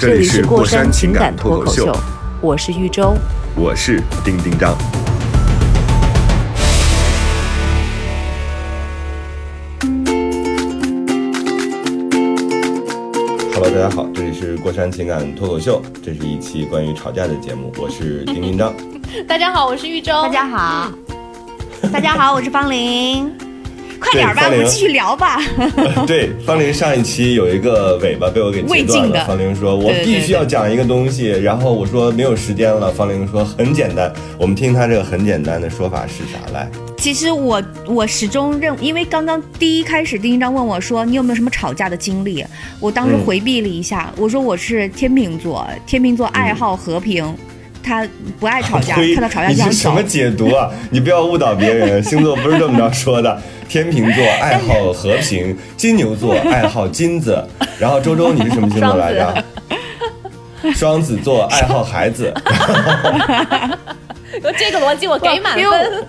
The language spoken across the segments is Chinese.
这这里里是过山情感脱口秀，我是豫州。我是丁丁张。Hello，大家好，这里是过山情感脱口秀，这是一期关于吵架的节目，我是丁丁张。大家好，我是豫州。大家好，大家好，我是方玲。快点儿吧，我们继续聊吧。对，方玲上一期有一个尾巴被我给截断了。未尽的方玲说：“我必须要讲一个东西。”然后我说：“没有时间了。”方玲说：“很简单。”我们听他这个很简单的说法是啥来？其实我我始终认，因为刚刚第一开始丁一章问我说你有没有什么吵架的经历，我当时嗯回避了一下，我说我是天秤座，天秤座爱好和平。他不爱吵架，看到吵架就想走你是什么。解读啊？你不要误导别人，星座不是这么着说的。天秤座爱好和平，金牛座爱好金子，然后周周你是什么星座来着？双子座爱好孩子，这个逻辑我给满分。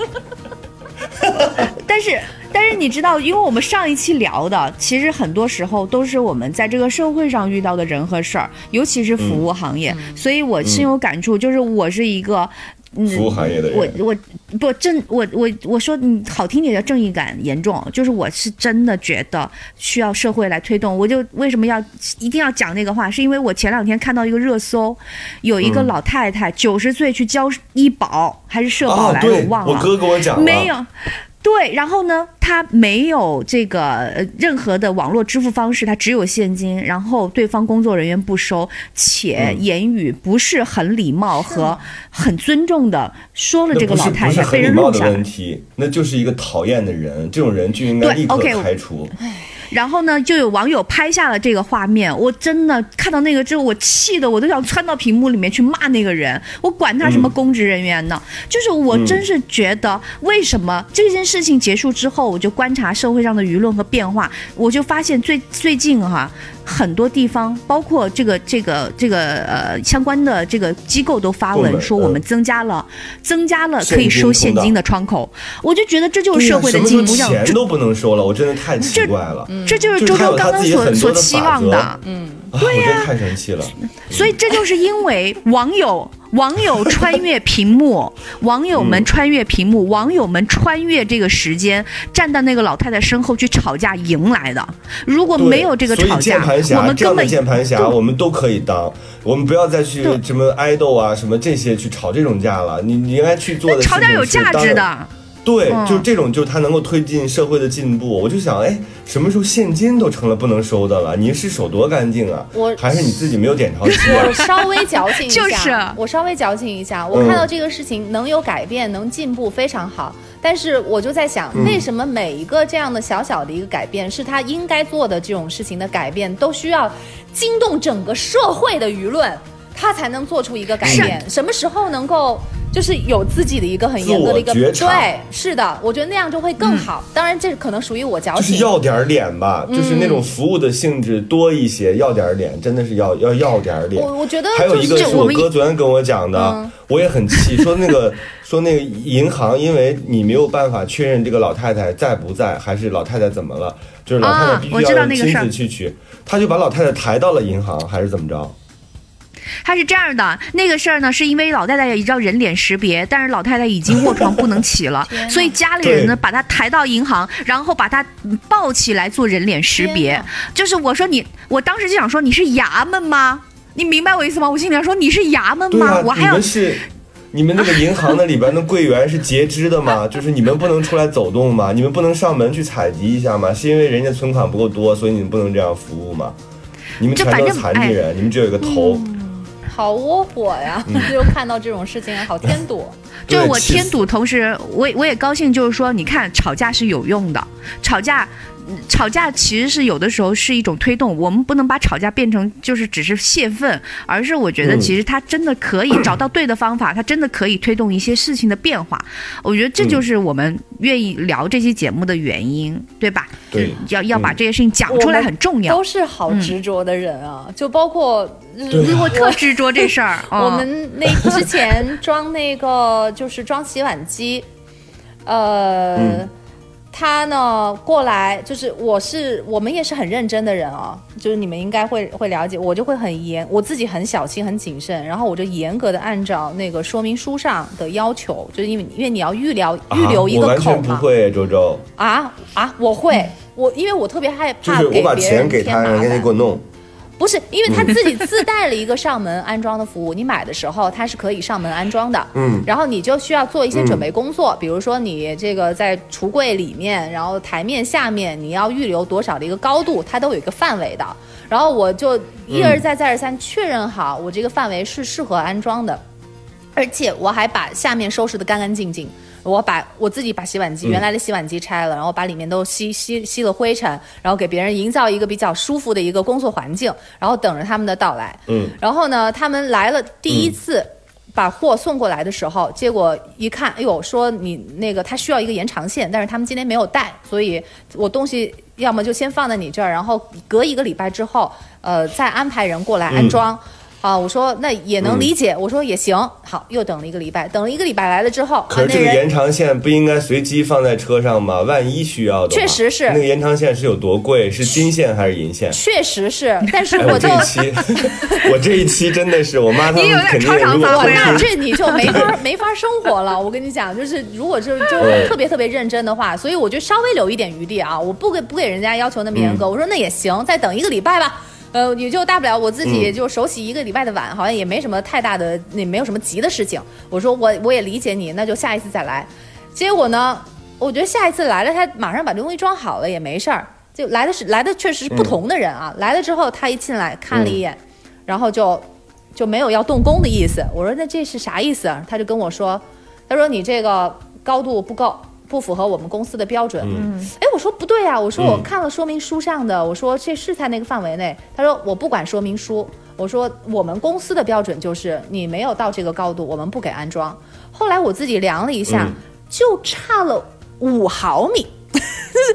但是但是你知道，因为我们上一期聊的，其实很多时候都是我们在这个社会上遇到的人和事儿，尤其是服务行业，所以我深有感触。就是我是一个。嗯服务行业的人我我不正我我我说你好听点叫正义感严重，就是我是真的觉得需要社会来推动。我就为什么要一定要讲那个话，是因为我前两天看到一个热搜，有一个嗯老太太九十岁去交医保还是社保哦，来着，我，忘了。我哥跟我讲了，没有。对，然后呢，他没有这个呃任何的网络支付方式，他只有现金。然后对方工作人员不收，且嗯言语不是很礼貌和很尊重的说了这个老太太，不是很被礼貌的人录下来问。题，那就是一个讨厌的人，这种人就应该对立刻开除。然后呢，就有网友拍下了这个画面，我真的看到那个之后，我气的我都想窜到屏幕里面去骂那个人，我管他什么公职人员呢？就是我真是觉得，为什么这件事情结束之后，我就观察社会上的舆论和变化，我就发现最最近哈、很多地方，包括这个这个这个呃相关的这个机构都发文说，我们嗯增加了增加了可以收现金的窗口，我就觉得这就是社会的进步，让钱都不能收了，我真的太奇怪了。这就是周周刚刚所所期望的。嗯，啊，我真太生气了。所以这就是因为网友 网友穿越屏幕，网友们嗯穿越屏幕，网友们穿越这个时间，站到那个老太太身后去吵架赢来的。如果没有这个吵架，我们根本键盘侠，我们都可以当。我们不要再去什么爱豆啊，什么这些去吵这种架了。你你应该去做的吵点有价值的。对，嗯就这种，就是它能够推进社会的进步。我就想，哎，什么时候现金都成了不能收的了？你是手多干净啊？我还是你自己没有点钞机啊 我？稍微矫情一下，就是我稍微矫情一下，我嗯看到这个事情能有改变，能进步，非常好。但是我就在想，嗯为什么每一个这样的小小的一个改变，是他应该做的这种事情的改变，都需要惊动整个社会的舆论，他才能做出一个改变？什么时候能够？就是有自己的一个很严格的一个对，是的，我觉得那样就会更好。当然，这可能属于我矫情就是情，要点脸吧，就是那种服务的性质多一些，要点脸，真的是要要要点脸。我我觉得还有一个就是我们哥昨天跟我讲的嗯，我也很气，说那个 说那个银行，因为你没有办法确认这个老太太在不在，还是老太太怎么了，就是老太太必须要人亲自去取，他就把老太太抬到了银行，还是怎么着？他是这样的，那个事儿呢，是因为老太太也知道人脸识别，但是老太太已经卧床不能起了，所以家里人呢把她抬到银行，然后把她嗯抱起来做人脸识别。就是我说你，我当时就想说你是衙门吗？你明白我意思吗？我心里想说你是衙门吗？啊，我还要是。你们那个银行那里边的柜员是截肢的吗？就是你们不能出来走动吗？你们不能上门去采集一下吗？是因为人家存款不够多，所以你们不能这样服务吗？你们这全都残疾人，你们只有一个头，好窝火呀！就看到这种事情，好添堵。就是我添堵，同时我也我也高兴，就是说，你看吵架是有用的，吵架吵架其实是有的时候是一种推动，我们不能把吵架变成就是只是泄愤，而是我觉得嗯其实他真的可以找到对的方法，他真的可以推动一些事情的变化。我觉得这就是我们愿意聊这期节目的原因，对吧？对要要把嗯这些事情讲出来很重要都。是好执着的人啊，就包括我特执着这事儿，我嗯们那 之前装那个就是装洗碗机，呃，嗯他呢过来就是我是我们也是很认真的人啊，就是你们应该会会了解，我就会很严，我自己很小心很谨慎，然后我就严格的按照那个说明书上的要求，就是因为因为你要预留预留一啊、我完个口嘛，全不会，周周，啊啊，我会。我因为我特别害就是我把怕给别人钱给他，让他烦给我弄。不是，因为它自己自带了一个上门安装的服务，你买的时候它是可以上门安装的。嗯然后你就需要做一些准备工作，比如说你这个在橱柜里面，然后台面下面你要预留多少的一个高度，它都有一个范围的。然后我就一而再再而三确认好我这个范围是适合安装的，而且我还把下面收拾的干干净净。我把我自己把洗碗机、嗯原来的洗碗机拆了，然后把里面都吸吸吸了灰尘，然后给别人营造一个比较舒服的一个工作环境，然后等着他们的到来。嗯，然后呢，他们来了第一次。把货送过来的时候，结果一看，哎呦，说你那个他需要一个延长线，但是他们今天没有带，所以我东西要么就先放在你这儿，然后隔一个礼拜之后，呃，再安排人过来安装。啊，我说那也能理解，我说也行。好，又等了一个礼拜，等了一个礼拜来了之后，可是啊那人这个延长线不应该随机放在车上吗？万一需要的话，确实是那个延长线是有多贵？是金线还是银线？确实是，但是哎，我就我这一期，我这一期真的是我妈他你有点们肯定超常如果我发挥那这你就没法没法生活了。我跟你讲，就是如果就就对特别特别认真的话，所以我就稍微留一点余地啊，我不给不给人家要求那么严格。我说那也行，再等一个礼拜吧。呃，也就大不了我自己也就手洗一个礼拜的碗，好像也没什么太大的，也没有什么急的事情。我说我我也理解你，那就下一次再来。结果呢，我觉得下一次来了，他马上把这东西装好了也没事儿。就来的是来的确实是不同的人啊，来了之后他一进来看了一眼，然后就就没有要动工的意思。我说那这是啥意思啊？他就跟我说，他说你这个高度不够，不符合我们公司的标准。嗯，哎，我说不对呀、我说我看了说明书上的，我说这是在那个范围内。他说我不管说明书，我说我们公司的标准就是你没有到这个高度，我们不给安装。后来我自己量了一下，嗯就差了五毫米，就是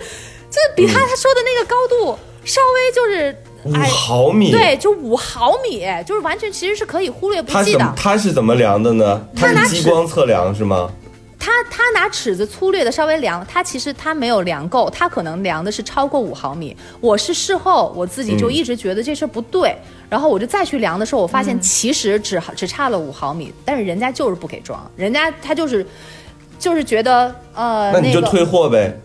就是比他他说的那个高度稍微就是。五哎，毫米，对，就五毫米，就是完全其实是可以忽略不计的。他是怎么量的呢？他他拿激光测量是吗？他他拿尺子粗略的稍微量，他其实他没有量够，他可能量的是超过五毫米。我是事后我自己就一直觉得这事儿不对，然后我就再去量的时候，我发现其实只只差了五毫米，但是人家就是不给装，人家他就是就是觉得呃那你就退货呗。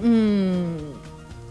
嗯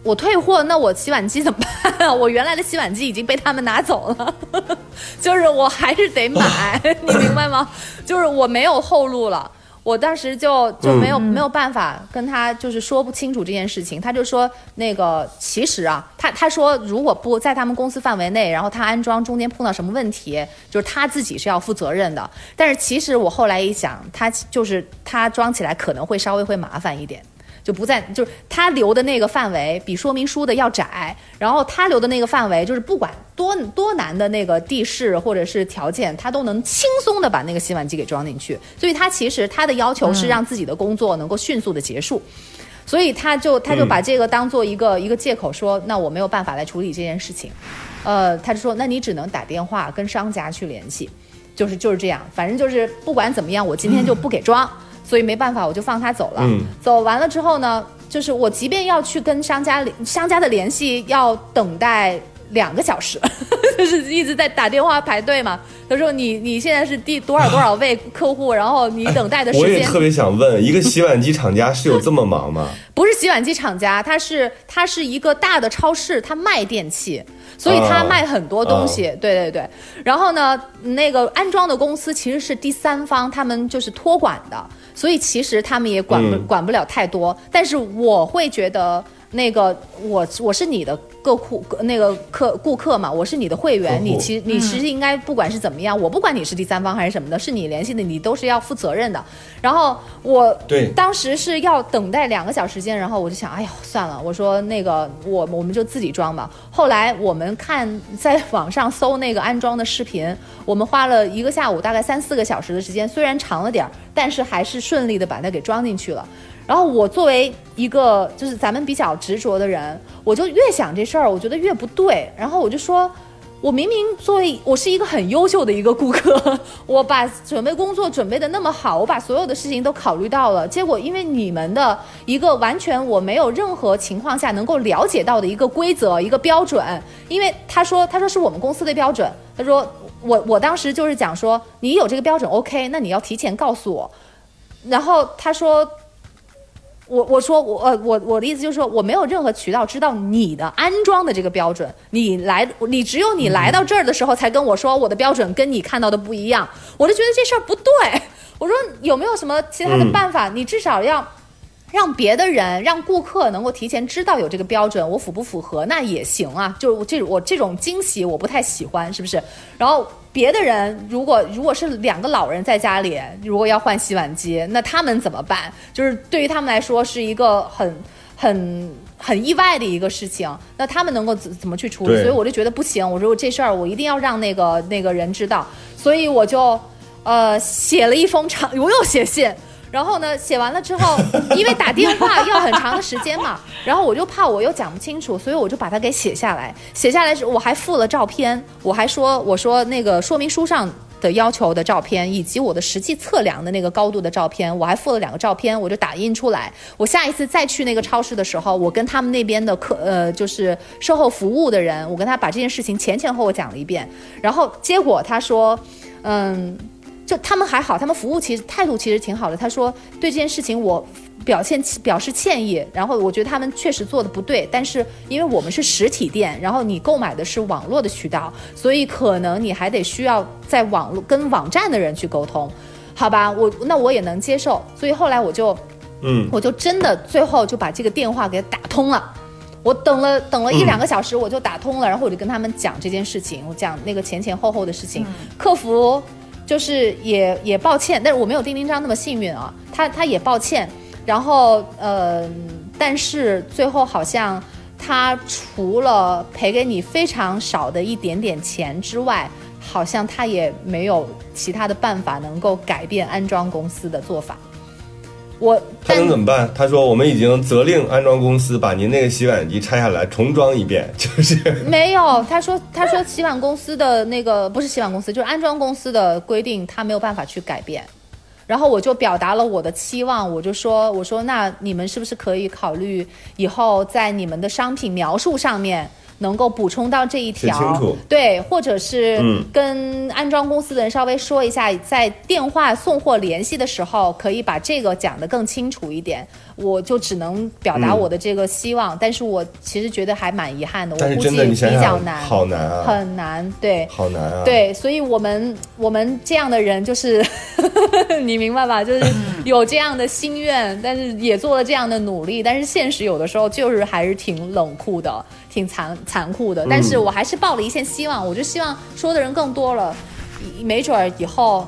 我退货，那我洗碗机怎么办啊？我原来的洗碗机已经被他们拿走了，就是我还是得买，你明白吗？就是我没有后路了。我当时就就没有、没有办法跟他就是说不清楚这件事情，他就说那个其实啊，他他说如果不在他们公司范围内，然后他安装中间碰到什么问题，就是他自己是要负责任的。但是其实我后来一想，他就是他装起来可能会稍微会麻烦一点。就不在，就是他留的那个范围比说明书的要窄，然后他留的那个范围就是不管多多难的那个地势或者是条件，他都能轻松的把那个洗碗机给装进去。所以他其实他的要求是让自己的工作能够迅速的结束，所以他就他就把这个当做一个、一个借口说，那我没有办法来处理这件事情，呃，他就说，那你只能打电话跟商家去联系，就是就是这样，反正就是不管怎么样，我今天就不给装。所以没办法，我就放他走了。嗯走完了之后呢，就是我即便要去跟商家联商家的联系，要等待两个小时，就是一直在打电话排队嘛。他说你你现在是第多少多少位客户，然后你等待的时间 我也特别想问，一个洗碗机厂家是有这么忙吗？不是洗碗机厂家，它是它是一个大的超市，它卖电器，所以它哦卖很多东西。对对对。然后呢，那个安装的公司其实是第三方，他们就是托管的，所以其实他们也管不、嗯管不了太多。但是我会觉得。那个我我是你的个库那个客顾客嘛，我是你的会员，你其你其实应该不管是怎么样，我不管你是第三方还是什么的，是你联系的，你都是要负责任的。然后我对当时是要等待两个小时间，然后我就想，哎呀，算了，我说那个我我们就自己装吧。后来我们看在网上搜那个安装的视频，我们花了一个下午，大概三四个小时的时间，虽然长了点儿，但是还是顺利的把它给装进去了。然后我作为一个就是咱们比较执着的人，我就越想这事儿，我觉得越不对。然后我就说，我明明作为我是一个很优秀的一个顾客，我把准备工作准备的那么好，我把所有的事情都考虑到了，结果因为你们的一个完全我没有任何情况下能够了解到的一个规则、一个标准，因为他说他说是我们公司的标准，他说我我当时就是讲说你有这个标准 OK，那你要提前告诉我，然后他说。我我说我呃我我的意思就是说我没有任何渠道知道你的安装的这个标准，你来你只有你来到这儿的时候才跟我说我的标准跟你看到的不一样，我就觉得这事儿不对。我说有没有什么其他的办法？你至少要让别的人让顾客能够提前知道有这个标准，我符不符合那也行啊。就是我这我这种惊喜我不太喜欢，是不是？然后别的人如果如果是两个老人在家里，如果要换洗碗机，那他们怎么办？就是对于他们来说是一个很很很意外的一个事情，那他们能够怎怎么去处理？所以我就觉得不行，我说这事儿我一定要让那个那个人知道，所以我就呃写了一封长，我又写信。然后呢，写完了之后，因为打电话要很长的时间嘛，然后我就怕我又讲不清楚，所以我就把它给写下来。写下来时，我还附了照片，我还说我说那个说明书上的要求的照片，以及我的实际测量的那个高度的照片，我还附了两个照片，我就打印出来。我下一次再去那个超市的时候，我跟他们那边的客呃就是售后服务的人，我跟他把这件事情前前后后讲了一遍，然后结果他说，嗯。就他们还好，他们服务其实态度其实挺好的。他说对这件事情我表现表示歉意，然后我觉得他们确实做的不对，但是因为我们是实体店，然后你购买的是网络的渠道，所以可能你还得需要在网络跟网站的人去沟通，好吧？我那我也能接受，所以后来我就嗯，我就真的最后就把这个电话给打通了。我等了等了一两个小时，我就打通了，然后我就跟他们讲这件事情，我讲那个前前后后的事情。客服就是也也抱歉，但是我没有丁丁章那么幸运啊，他他也抱歉。然后呃，但是最后好像他除了赔给你非常少的一点点钱之外，好像他也没有其他的办法能够改变安装公司的做法。我他能怎么办？他说我们已经责令安装公司把您那个洗碗机拆下来重装一遍，就是没有，他说他说洗碗公司的那个不是洗碗公司，就是安装公司的规定，他没有办法去改变。然后我就表达了我的期望，我就说我说那你们是不是可以考虑以后在你们的商品描述上面能够补充到这一条。楚，对，或者是嗯。跟安装公司的人稍微说一下，在电话送货联系的时候，可以把这个讲得更清楚一点。我就只能表达嗯。我的这个希望，但是我其实觉得还蛮遗憾的，我估计但是真的你比想想，较难，好难啊，很难，对。好难啊，，对，所以我们我们这样的人就是，你明白吧？就是有这样的心愿，但是也做了这样的努力，但是现实有的时候就是还是挺冷酷的，挺残残酷的。但是我还是抱了一线希望，我就希望说的人更多了，没准儿以后，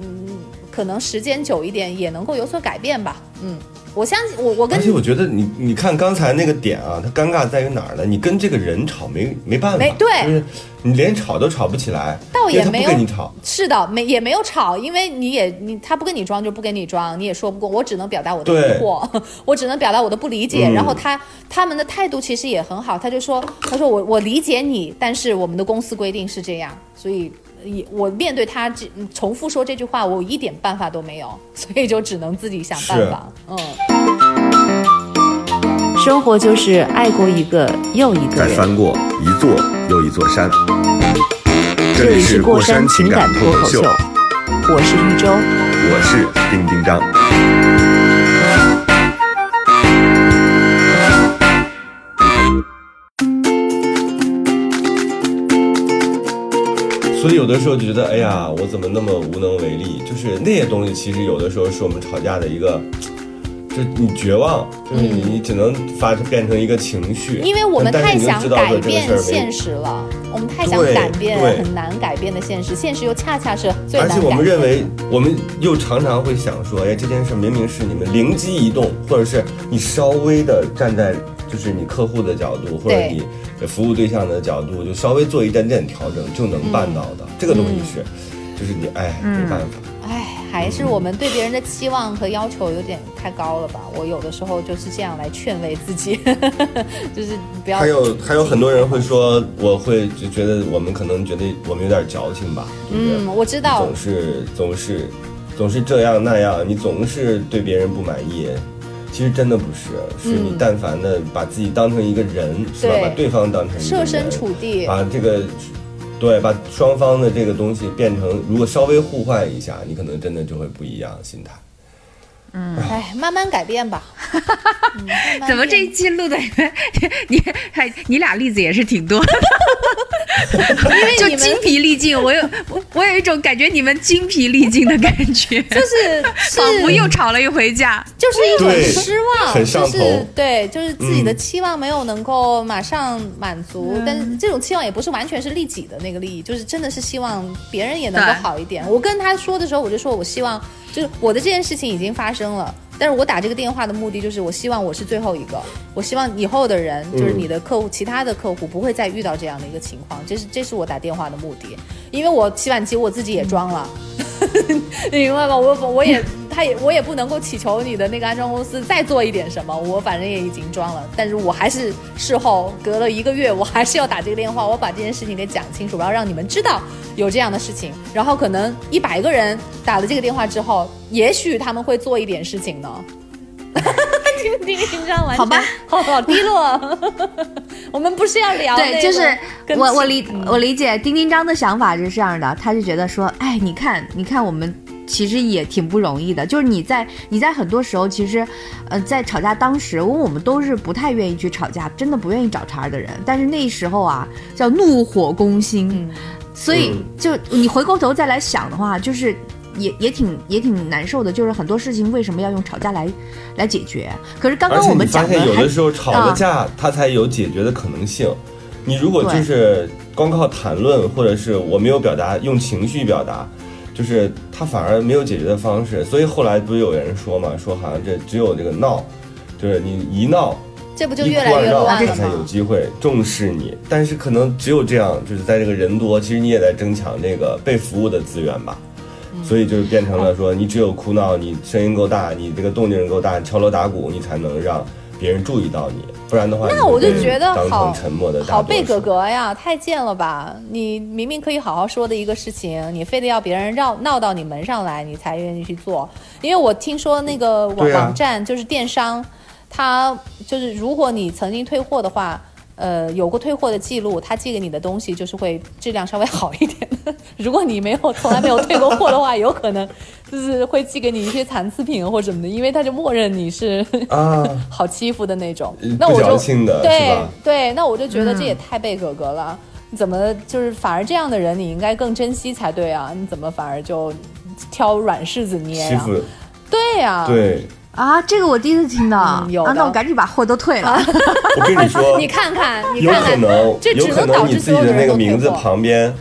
嗯，可能时间久一点也能够有所改变吧。嗯，我相信我我跟而且我觉得你你看刚才那个点啊，他尴尬在于哪儿呢？你跟这个人吵没没办法，没对就是你连吵都吵不起来，倒也没有跟你吵，是的，没也没有吵，因为你也你他不跟你装就不跟你装，你也说不过，我只能表达我的对疑惑，我只能表达我的不理解。嗯然后他他们的态度其实也很好，他就说他说我我理解你，但是我们的公司规定是这样，所以也我面对他这嗯重复说这句话，我一点办法都没有，所以就只能自己想办法。嗯，生活就是爱过一个又一个再。翻过一座又一座山。这里是过山情感脱口秀，我是玉州。我是丁丁张。所以有的时候就觉得，哎呀，我怎么那么无能为力？就是那些东西，其实有的时候是我们吵架的一个就你绝望，就是你只能发变成一个情绪，因为我们太想改变现。实了，我们太想改变很难改变的现实，现实又恰恰是最而且我难改变的。们认为，我们又常常会想说，哎，这件事明明是你们灵机一动，或者是你稍微的站在就是你客户的角度，或者对你服务对象的角度，就稍微做一点点调整就能办到的。这个东西是，就是你哎没办法。哎，还是我们对别人的期望和要求有点太高了吧？我有的时候就是这样来劝慰自己，就是不要还有还有很多人会说，我会就觉得我们可能觉得我们有点矫情吧，就是嗯，我知道总，是总是总是这样那样，你总是对别人不满意。其实真的不是，是你嗯但凡的把自己当成一个人，是吧？把对方当成一个人，设身处地，把这个，对，把双方的这个东西变成，如果稍微互换一下，你可能真的就会不一样心态。唉，慢慢改变吧。嗯慢慢怎么这一变期录的 你还你俩例子也是挺多的，就你们精疲力尽。我有我我有一种感觉，你们精疲力尽的感觉，就是仿佛又吵了一回架。就是一种失望，很上就是对，就是自己的嗯期望没有能够马上满足，但是这种期望也不是完全是利己的那个利益，就是真的是希望别人也能够好一点。我跟他说的时候，我就说我希望，就是我的这件事情已经发生了。但是我打这个电话的目的就是，我希望我是最后一个，我希望以后的人，就是你的客户，其他的客户不会再遇到这样的一个情况，这是这是我打电话的目的。因为我洗碗机我自己也装了，你明白吗？我我也，他也我也不能够祈求你的那个安装公司再做一点什么，我反正也已经装了，但是我还是事后隔了一个月，我还是要打这个电话，我把这件事情给讲清楚，我要让你们知道有这样的事情，然后可能一百个人打了这个电话之后，也许他们会做一点事情呢。丁丁丁张完全好吧，好好低落。我们不是要聊对，就是我我理我理解丁丁张的想法是这样的，他就觉得说，哎，你看你看我们。其实也挺不容易的，就是你在你在很多时候，其实，呃，在吵架当时，我我们都是不太愿意去吵架，真的不愿意找茬儿的人。但是那时候啊，叫怒火攻心，嗯所以就你回过头再来想的话，就是也也挺也挺难受的。就是很多事情为什么要用吵架来来解决？可是刚刚我们讲发现有的时候吵了啊架，它才有解决的可能性。你如果就是光靠谈论，或者是我没有表达，用情绪表达，就是他反而没有解决的方式。所以后来不是有人说嘛，说好像这只有这个闹，就是你一闹这不就越来越乱了他才有？机会重视你。但是可能只有这样，就是在这个人多，其实你也在争抢这个被服务的资源吧。嗯所以就是变成了说，你只有哭闹，你声音够大，你这个动静够大，敲锣打鼓，你才能让别人注意到你。不然的话，那我就觉得好好贝格格呀，太贱了吧！你明明可以好好说的一个事情，你非得要别人绕闹到你门上来，你才愿意去做。因为我听说那个网、啊网站就是电商，它就是如果你曾经退货的话。呃，有过退货的记录，他寄给你的东西就是会质量稍微好一点的。如果你没有从来没有退过货的话，有可能就是会寄给你一些残次品或什么的，因为他就默认你是 啊，好欺负的那种那我就矫情的是对对，那我就觉得这也太贝格格了。你怎么就是反而这样的人，你应该更珍惜才对啊？你怎么反而就挑软柿子捏呀、欺负对呀、对。啊，这个我第一次听到，啊，嗯有啊那我赶紧把货都退了。我跟你说，你看看，你有可看看，能这，只有可能导致你自己的那个名字。旁边，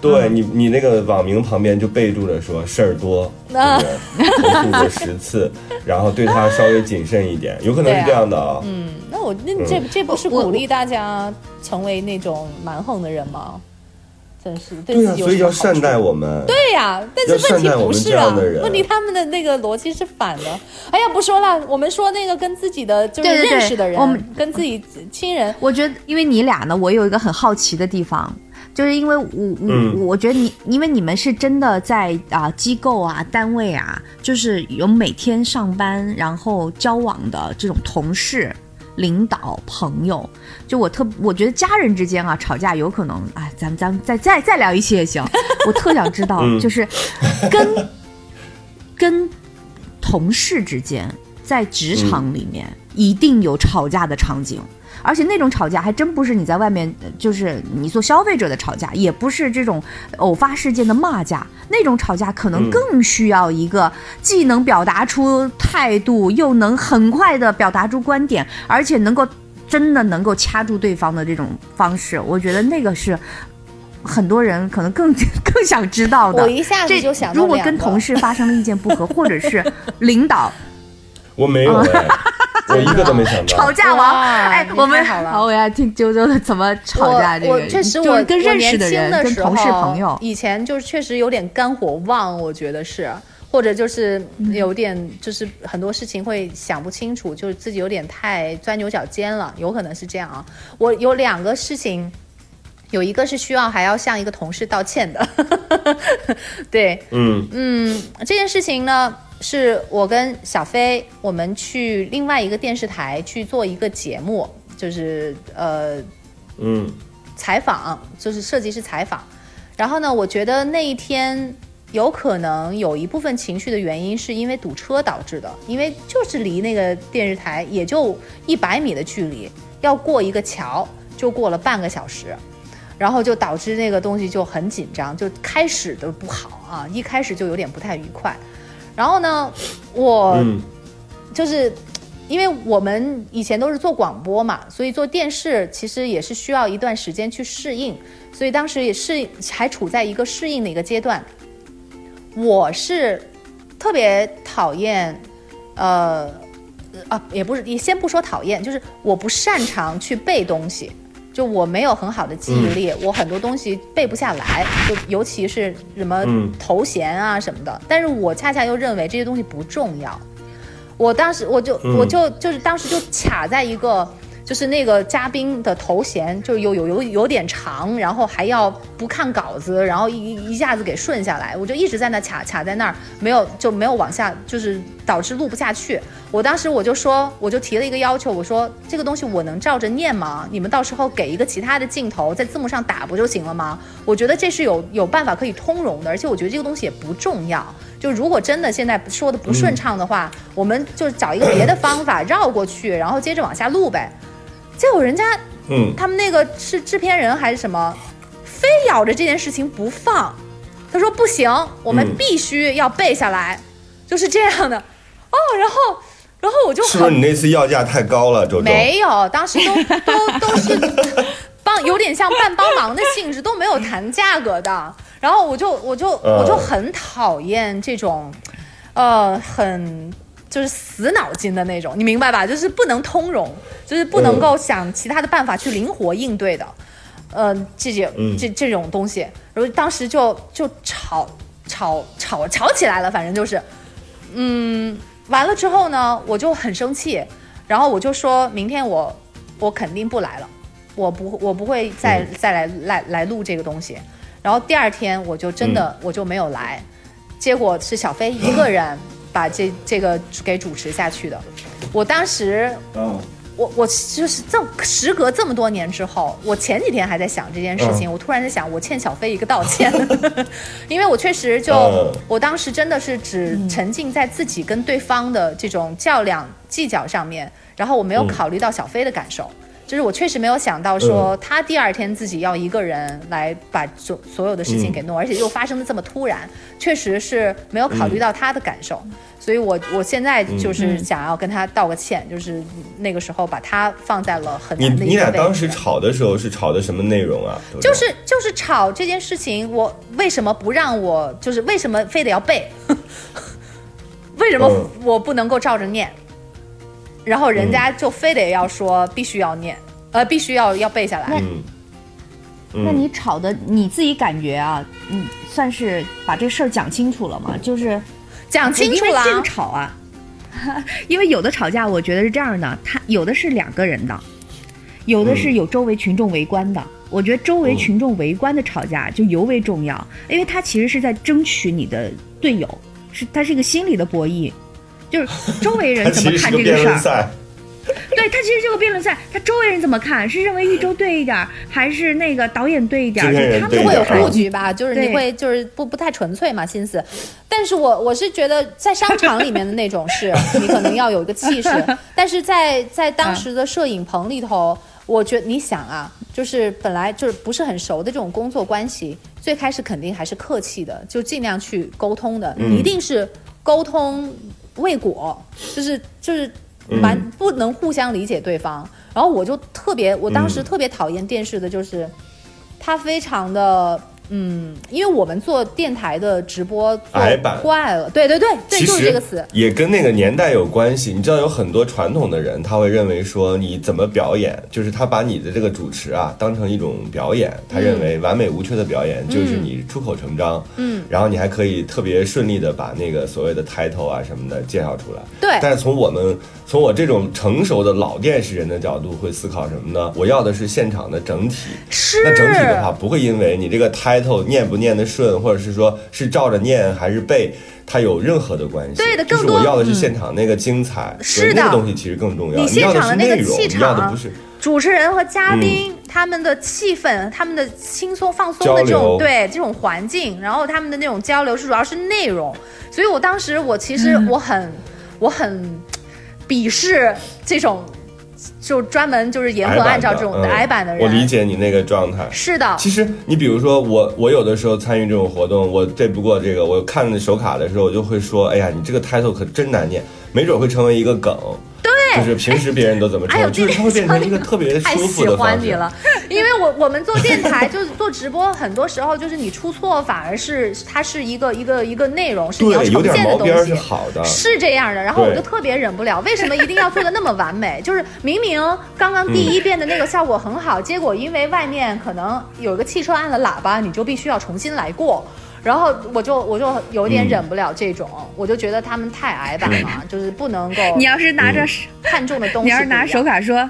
对你，你那个网名旁边就备注着说事儿多，啊对不对？重复过十次，然后对他稍微谨慎一点，有可能是这样的啊。嗯，那我那这嗯这不是鼓励大家成为那种蛮横的人吗？真是对对啊，自己有所以要善待我们。对呀、但是问题不是啊问题他们的那个逻辑是反的。哎呀，不说了，我们说那个跟自己的就是认识的人，我们跟自己亲人，我觉得，因为你俩呢，我有一个很好奇的地方，就是因为我我、嗯我觉得你，因为你们是真的在啊、机构啊单位啊，就是有每天上班然后交往的这种同事。领导、朋友，就我特，我觉得家人之间啊吵架有可能，哎，咱们咱们再再再聊一期也行。我特想知道，嗯就是跟 跟同事之间，在职场里面一定有吵架的场景。而且那种吵架还真不是你在外面，呃就是你做消费者的吵架，也不是这种偶发事件的骂架，那种吵架可能嗯更需要一个既能表达出态度，又能很快的表达出观点，而且能够真的能够掐住对方的这种方式，我觉得那个是。很多人可能更 更想知道的。我一下子这就想到如果跟同事发生了意见不合，或者是领导我没有 哎，我一个都没想到。吵架王，哇哎，我们太好了。我要听周周的怎么吵架这个，确实我跟认识我年轻人、的时跟同事候朋友，以前就是确实有点肝火旺，我觉得是，或者就是有点就是很多事情会想不清楚，就是自己有点太钻牛角尖了，有可能是这样啊。我有两个事情。有一个是需要还要向一个同事道歉的，对，嗯。嗯，这件事情呢，是我跟小飞，我们去另外一个电视台去做一个节目，就是呃嗯采访，就是设计师采访。然后呢，我觉得那一天有可能有一部分情绪的原因是因为堵车导致的，因为就是离那个电视台也就一百米的距离，要过一个桥就过了半个小时。然后就导致那个东西就很紧张，就开始的不好啊，一开始就有点不太愉快。然后呢，我嗯就是因为我们以前都是做广播嘛，所以做电视其实也是需要一段时间去适应，所以当时也是还处在一个适应的一个阶段。我是特别讨厌，呃，啊，也不是，也先不说讨厌，就是我不擅长去背东西。就我没有很好的记忆力，我很多东西背不下来，就尤其是什么嗯头衔啊什么的。但是我恰恰又认为这些东西不重要。我当时我就、嗯我就就是当时就卡在一个，就是那个嘉宾的头衔就有有有有点长，然后还要不看稿子，然后一一下子给顺下来，我就一直在那卡卡在那儿，没有就没有往下，就是导致录不下去。我当时我就说，我就提了一个要求，我说这个东西我能照着念吗？你们到时候给一个其他的镜头在字幕上打不就行了吗？我觉得这是有有办法可以通融的，而且我觉得这个东西也不重要。就如果真的现在说的不顺畅的话，我们就找一个别的方法绕过去，然后接着往下录呗。结果人家嗯，他们那个是制片人还是什么，非咬着这件事情不放。他说不行，我们嗯必须要背下来，就是这样的。哦，然后，然后我就是很不是你那次要价太高了，周周？没有，当时都都都是帮，有点像半帮忙的性质，都没有谈价格的。然后我就我就嗯我就很讨厌这种，呃，很就是死脑筋的那种，你明白吧？就是不能通融，就是不能够想其他的办法去灵活应对的，呃，这些嗯这这种东西，然后当时就就吵吵吵吵起来了，反正就是，嗯，完了之后呢，我就很生气，然后我就说明天我我肯定不来了，我不我不会再、嗯再来来来录这个东西。然后第二天我就真的、我就没有来，结果是小飞一个人把这这个给主持下去的。我当时嗯我我就是这时隔这么多年之后，我前几天还在想这件事情，嗯。我突然在想，我欠小飞一个道歉，因为我确实就、嗯。我当时真的是只沉浸在自己跟对方的这种较量计较上面，然后我没有嗯。考虑到小飞的感受。就是我确实没有想到说他第二天自己要一个人来把所所有的事情给弄，而且又发生的这么突然，确实是没有考虑到他的感受。所以我我现在就是想要跟他道个歉，就是那个时候把他放在了很你你难的一个位置。俩当时吵的时候是吵的什么内容啊？就是就是吵这件事情，我为什么不让我就是为什么非得要背？为什么嗯我不能够照着念？然后人家就非得要说必须要念，呃，必须要要背下来。嗯，那你吵的你自己感觉啊，嗯，算是把这事儿讲清楚了吗？就是讲清楚了。因为这个吵啊，因为有的吵架，我觉得是这样的，他有的是两个人的，有的是有周围群众围观的。我觉得周围群众围观的吵架就尤为重要，因为他其实是在争取你的队友，是他是一个心理的博弈，就是周围人 怎么看这个事儿。对对他其实这个辩论赛，他周围人怎么看？是认为一周对一点儿，还是那个导演对一点儿？就他们会有布局吧，就是你会就是不不太纯粹嘛心思，但是我我是觉得在商场里面的那种是 你可能要有一个气势，但是在 在当时的摄影棚里头，我觉得你想啊，就是本来就是不是很熟的这种工作关系，最开始肯定还是客气的，就尽量去沟通的，一定是沟通未果，就是就是完嗯不能互相理解对方。然后我就特别，我当时嗯特别讨厌电视的就是。它非常的。嗯，因为我们做电台的直播做矮板坏了，对对对对，其就是这实个词。也跟那个年代有关系。你知道，有很多传统的人，他会认为说你怎么表演，就是他把你的这个主持啊当成一种表演，他认为完美无缺的表演就是你出口成章，嗯，然后你还可以特别顺利的把那个所谓的 title 啊什么的介绍出来。对但是从我们从我这种成熟的老电视人的角度，会思考什么呢？我要的是现场的整体。是那整体的话，不会因为你这个 title 念不念得顺，或者是说是照着念还是背，它有任何的关系。对的就是更多我要的是现场那个精彩，是的那的个东西其实更重要。你现场的那个气你要的场不是。主持人和嘉宾、他们的气氛、他们的轻松放松的这种对这种环境，然后他们的那种交流是主要是内容，所以我当时我其实我很、我很鄙视这种就专门就是严格按照这种矮板的人。我理解你那个状态。是的，其实你比如说我，我有的时候参与这种活动，我对不过这个，我看手卡的时候，我就会说，哎呀，你这个 title 可真难念，没准会成为一个梗。对，就是平时别人都怎么哎呦，说，就是它会变成一个特别的方式。欢你了，因为我我们做电台就是做直播，很多时候就是你出错，反而是它是一个一个一个内容，是你要呈现的东西。好的。是这样的，然后我就特别忍不了，为什么一定要做的那么完美？就是明明刚刚第一遍的那个效果很好，结果因为外面可能有个汽车按了喇叭，你就必须要重新来过。然后我就我就有点嗯忍不了这种，我就觉得他们太矮板了，就是不能够 你要是拿着、看中的东西。你要是拿手卡说，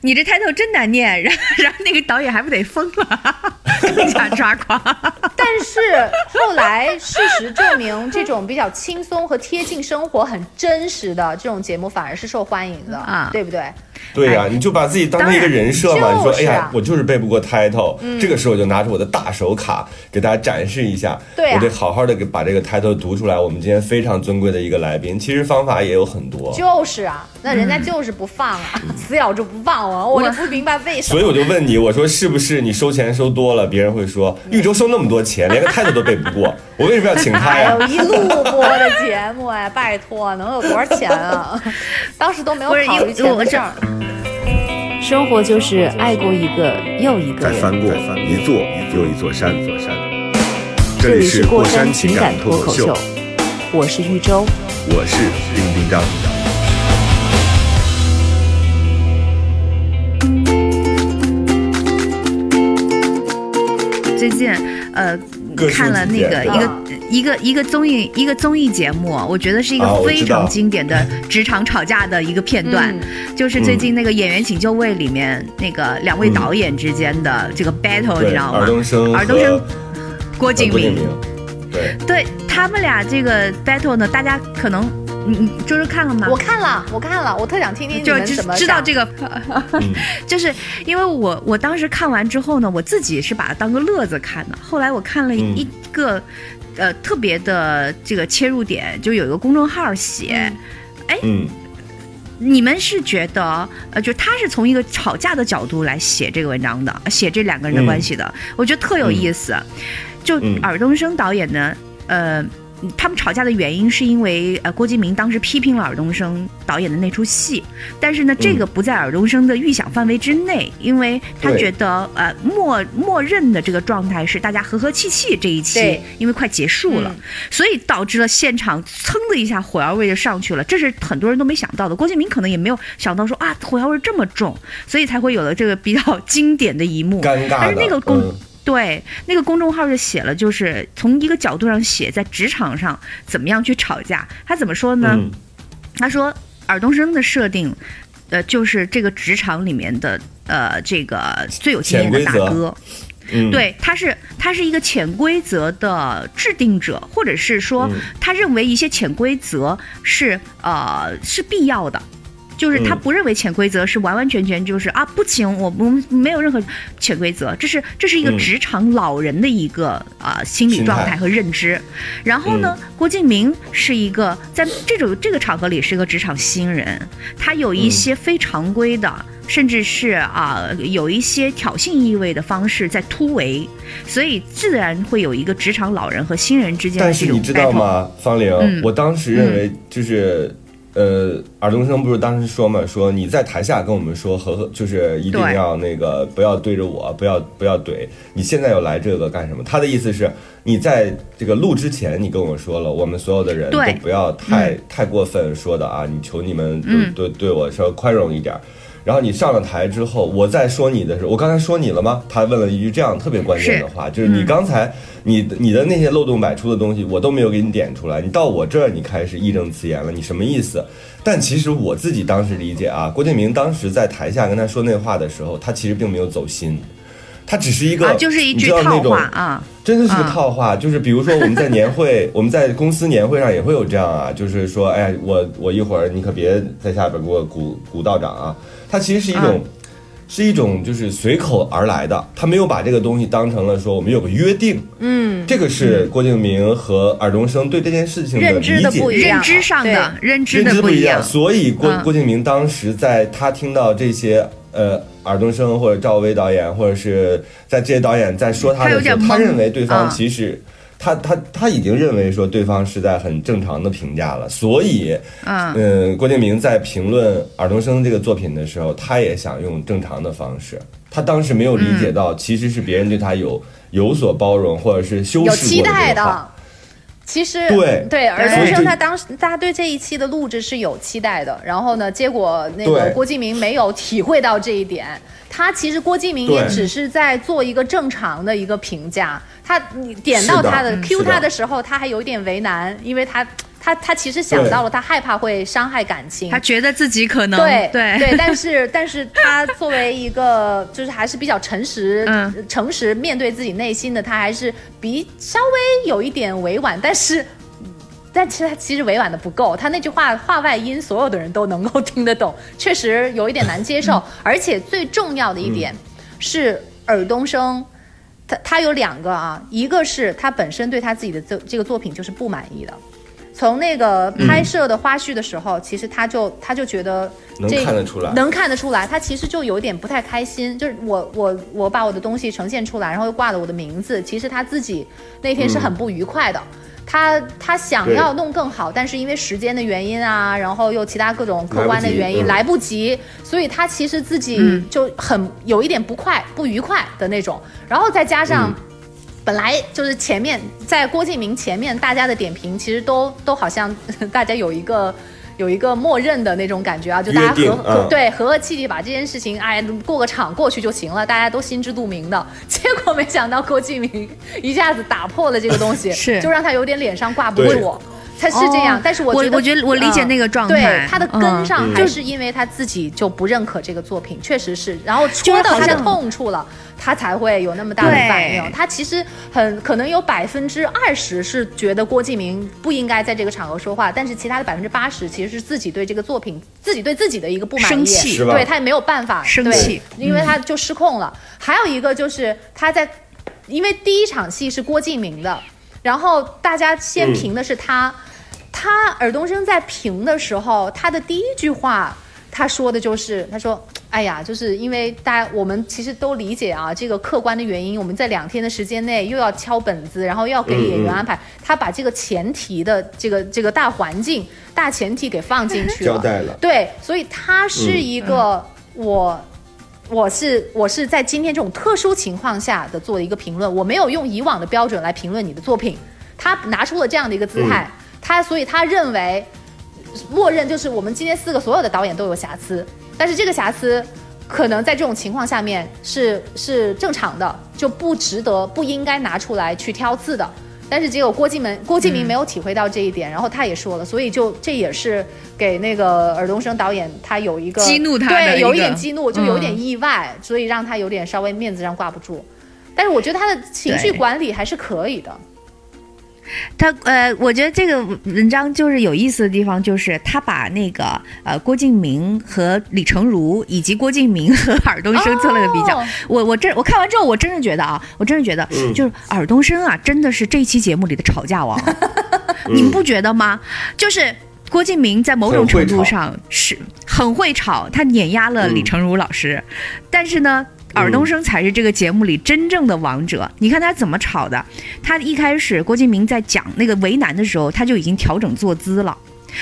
你这 title 真难念，然后然后那个导演还不得疯了，更加抓狂。但是后来事实证明，这种比较轻松和贴近生活、很真实的这种节目反而是受欢迎的啊对不对？对呀、你就把自己当成一个人设嘛。你说，哎呀，我就是背不过 title，、这个时候我就拿出我的大手卡给大家展示一下。对啊我得好好的给把这个 title 读出来。我们今天非常尊贵的一个来宾，其实方法也有很多。就是啊，那人家就是不放啊，死咬住不放啊，我就不明白为什么。所以我就问你，我说是不是你收钱收多了，别人会说玉州收那么多钱，连个 title 都背不过，我为什么要请他呀哎呦，？一录播的节目哎，拜托，能有多少钱啊？当时都没有考虑钱我这的事儿。生活就是爱过一个又一个人。再翻过一座又一座山。这这里里是过山山情情感脱口秀秀，，我是豫州。我是丁丁张。最近呃看了那个一个一个一个综艺一个综艺节目，我觉得是一啊个非常经典的职场吵架的一个片段，嗯就是最近那个《演员请就位》里面那个两位嗯。导演之间的这个 battle，、你，知道吗？尔？冬升，郭敬明，对，对他们俩这个 battle 呢，大家可能你你周周看了吗？我看了，我看了，我特想听听你就知们怎么讲知道这个，嗯 就是因为我我当时看完之后呢，我自己是把它当个乐子看的。后来我看了嗯一个、呃特别的这个切入点，就有一个公众号写，嗯，你们是觉得呃，就他是从一个吵架的角度来写这个文章的，写这两个人的关系的，我觉得特有意思。就嗯尔冬升导演呢，呃。他们吵架的原因是因为呃郭敬明当时批评了尔冬升导演的那出戏，但是呢这个不在尔冬升的预想范围之内，因为他觉得呃默默认的这个状态是大家和和气气这一期，因为快结束了，嗯所以导致了现场噌的一下火药味就上去了，这是很多人都没想到的。郭敬明可能也没有想到说啊火药味这么重，所以才会有了这个比较经典的一幕。尴尬的。但是那个公、嗯对那个公众号就写了，就是从一个角度上写，在职场上怎么样去吵架。他怎么说呢？嗯他说尔冬升的设定，呃，就是这个职场里面的呃这个最有经验的大哥。嗯，对，他是他是一个潜规则的制定者，或者是说嗯他认为一些潜规则是呃是必要的。就是他嗯。不认为潜规则是完完全全就是啊不行，我们没有任何潜规则，这是这是一个嗯。职场老人的一个啊、心理状态和认知。然后呢，郭敬明是一个在这种这个场合里是一个职场新人，他有一些非常规的。甚至是啊、有一些挑衅意味的方式在突围，所以自然会有一个职场老人和新人之间的这种但是你知道吗，方玲，嗯。我当时认为就是。呃，尔冬升不是当时说嘛，说你在台下跟我们说和和，就是一定要那个不要对着我，不要不要怼。你现在又来这个干什么？他的意思是，你在这个录之前，你跟我说了，我们所有的人都不要太、太过分说的啊，你求你们对、嗯对对我稍微宽容一点儿。然后你上了台之后，我在说你的时候，我刚才说你了吗？他问了一句这样特别关键的话，就是你刚才你你的那些漏洞百出的东西，我都没有给你点出来，你到我这儿你开始义正辞严了，你什么意思？但其实我自己当时理解啊，郭敬明当时在台下跟他说那话的时候，他其实并没有走心，他只是一个啊，就是一句套话啊，真的是个啊套话，就是比如说我们在年会，我们在公司年会上也会有这样啊，就是说，哎，我我一会儿你可别在下边给我鼓鼓道长啊，他其实是一种。是一种就是随口而来的，他没有把这个东西当成了说我们有个约定，嗯，这个是郭敬明和尔冬升对这件事情的认知的理解不一样。认知上的认知的不一样。所以郭、嗯。郭敬明当时在他听到这些呃尔冬升或者赵薇导演，或者是在这些导演在说他的时候，他认为对方嗯。其实。他他他已经认为说对方是在很正常的评价了，所以，嗯嗯，郭敬明在评论尔冬升这个作品的时候，他也想用正常的方式。他当时没有理解到，其实是别人对他有有所包容，或者是修有饰过的期待。的。其实对对，尔冬升他当时大家对这一期的录制是有期待的，然后呢，结果那个郭敬明没有体会到这一点。他其实郭敬明也只是在做一个正常的一个评价，他你点到他的嗯 Q 他的时候，他还有一点为难，因为他 他他其实想到了，他害怕会伤害感情，他觉得自己可能对对对，但是 但是他作为一个就是还是比较诚实、嗯诚实面对自己内心的，他还是比稍微有一点委婉，但是。但其实他其实委婉的不够，他那句话话外音，所有的人都能够听得懂，确实有一点难接受。而且最重要的一点是尔东升，他他有两个啊，一个是他本身对他自己的这这个作品就是不满意的，从那个拍摄的花絮的时候，其实他就他就觉得能这看得出来能看得出来，他其实就有点不太开心。就是我我我把我的东西呈现出来，然后又挂了我的名字，其实他自己那天是很不愉快的。他他想要弄更好，但是因为时间的原因啊，然后又其他各种客观的原因来来不及，所以他其实自己就很有一点不快、不愉快的那种。然后再加上。本来就是前面在郭敬明前面，大家的点评其实都都好像 大家有一个有一个默认的那种感觉啊，就大家和和、嗯对和和气气把这件事情哎过个场过去就行了，大家都心知肚明的。结果没想到郭敬明一下子打破了这个东西，是就让他有点脸上挂不住。他是这样，哦但是我觉得，我我觉得我理解嗯那个状态对他的根嗯上嗯还是因为他自己就不认可这个作品，确实是，然后就戳到他的痛处了，他才会有那么大的反应。他其实很可能有百分之二十是觉得郭敬明不应该在这个场合说话，但是其他的百分之八十其实是自己对这个作品、自己对自己的一个不满意，生气对他也没有办法对生气因为他就失控了。还有一个就是他在，因为第一场戏是郭敬明的，然后大家先评的是他，他尔冬升在评的时候，他的第一句话。他说的就是，他说：“哎呀，就是因为大家我们其实都理解啊，这个客观的原因，我们在两天的时间内又要敲本子，然后又要给演员安排，他把这个前提的这个这个大环境、大前提给放进去了，交代了对，所以他是一个、我。我是我是在今天这种特殊情况下的做的一个评论，我没有用以往的标准来评论你的作品。他拿出了这样的一个姿态，他所以他认为，默认就是我们今天四个所有的导演都有瑕疵，但是这个瑕疵可能在这种情况下面是是正常的，就不值得不应该拿出来去挑刺的。但是结果郭敬明郭敬明没有体会到这一点，然后他也说了，所以就这也是给那个尔冬升导演他有一个激怒他对，有一点激怒，就有一点嗯意外，所以让他有点稍微面子上挂不住。但是我觉得他的情绪管理还是可以的。他呃，我觉得这个文章就是有意思的地方，就是他把那个呃郭敬明和李成儒，以及郭敬明和尔冬升做了个比较。哦我我这我看完之后，我真的觉得啊，我真的觉得、嗯就是尔冬升啊，真的是这一期节目里的吵架王，你们不觉得吗？就是。郭敬明在某种程度上是很会吵，他碾压了李嗯成儒老师，但是呢，尔冬升才是这个节目里真正的王者。你看他怎么吵的？他一开始郭敬明在讲那个为难的时候，他就已经调整坐姿了，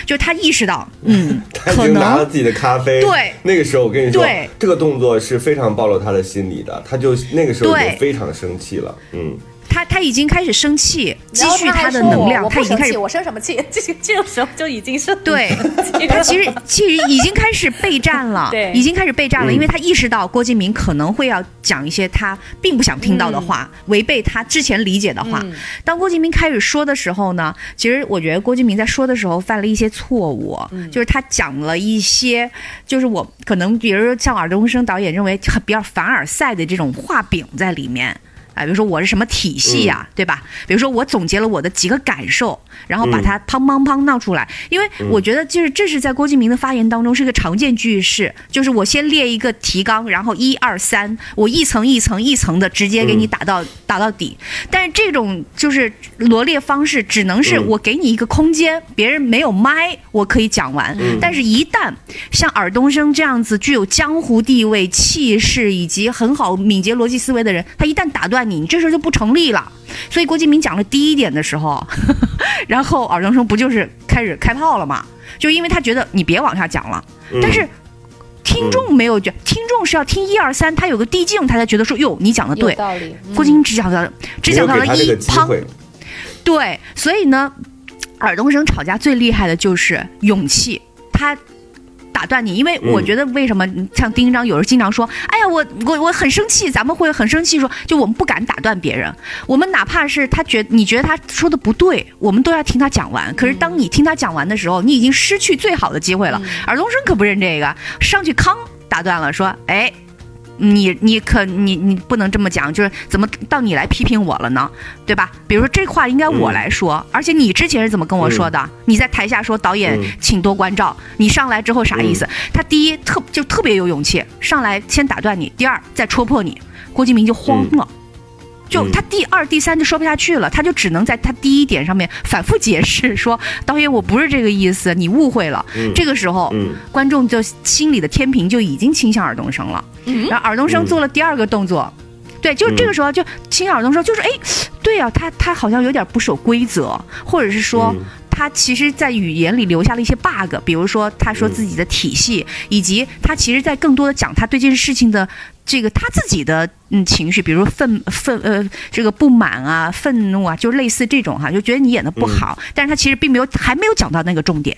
就他意识到，嗯，他已可能经拿了自己的咖啡。对那个时候我跟你说对，这个动作是非常暴露他的心理的，他就那个时候已对经非常生气了。嗯，他他已经开始生气，积蓄他的能量，他已经开始我生什么气？这个这个时候就已经是对 他其实其实已经开始备战了，对已经开始备战了，嗯因为他意识到郭敬明可能会要讲一些他并不想听到的话，违背他之前理解的话。嗯当郭敬明开始说的时候呢，其实我觉得郭敬明在说的时候犯了一些错误，就是他讲了一些，就是我可能比如说像尔冬升导演认为很比较凡尔赛的这种画饼在里面。啊，比如说我是什么体系呀、对吧？比如说我总结了我的几个感受，然后把它砰砰砰闹出来。因为我觉得就是这是在郭敬明的发言当中是一个常见句式，就是我先列一个提纲，然后一二三，我一层一层一层的直接给你打到、打到底。但是这种就是罗列方式，只能是嗯我给你一个空间，别人没有麦，我可以讲完。但是，一旦像尔冬升这样子具有江湖地位、气势以及很好敏捷逻辑思维的人，他一旦打断你，你这事儿就不成立了。所以郭敬明讲了第一点的时候，然后尔冬升不就是开始开炮了吗？就因为他觉得你别往下讲了，嗯但是。听众没有觉，听众是要听一二三，他有个递进，他才觉得说哟，你讲的对。道理。嗯郭敬明只讲到只讲到了一对，所以呢，尔冬升吵架最厉害的就是勇气，他。打断你，因为我嗯觉得为什么像丁一章有时候经常说，哎呀，我我我很生气，咱们会很生气说，就我们不敢打断别人，我们哪怕是他觉你觉得他说的不对，我们都要听他讲完。可是当你听他讲完的时候，你已经失去最好的机会了。尔冬升可不认这个，上去康打断了，说，哎。你你可你你不能这么讲，就是怎么到你来批评我了呢？对吧？比如说这话应该我来说，而且你之前是怎么跟我说的？你在台下说导演嗯请多关照，你上来之后啥意思？他第一特就特别有勇气，上来先打断你，第二再戳破你，郭敬明就慌了。就嗯他第二、第三就说不下去了，他就只能在他第一点上面反复解释说：“导演，我不是这个意思，你误会了。嗯这个时候，嗯观众就心里的天平就已经倾向尔冬升了。然后尔冬升做了第二个动作，对，就这个时候就倾向尔冬升，就是哎，对啊，他他好像有点不守规则，或者是说。嗯他其实，在语言里留下了一些 bug，比如说他说自己的体系，以及他其实，在更多的讲他对这件事情的这个他自己的嗯情绪，比如愤愤呃这个不满啊、愤怒啊，就类似这种哈，就觉得你演的不好，但是他其实并没有还没有讲到那个重点。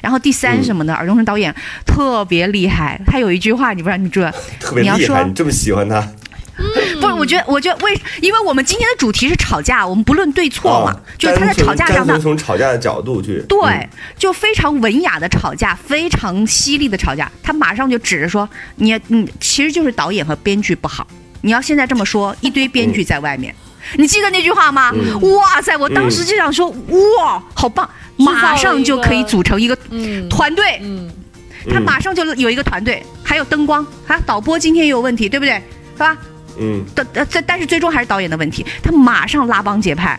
然后第三嗯什么呢？尔冬升导演特别厉害，他有一句话，你不知道你知道？特别你要说厉害，你这么喜欢他，不是，我觉得，我觉得为，因为我们今天的主题是吵架，我们不论对错嘛，啊就是他在吵架上的从吵架的角度去，对，嗯就非常文雅的吵架，非常犀利的吵架。他马上就指着说：“你，你其实就是导演和编剧不好。你要现在这么说，一堆编剧在外面。你记得那句话吗？嗯哇塞！我当时就想说，哇，好棒，马上就可以组成一个嗯团队。嗯，他马上就有一个团队，还有灯光啊，导播今天也有问题，对不对？是吧？嗯，但但但但是最终还是导演的问题，他马上拉帮结派，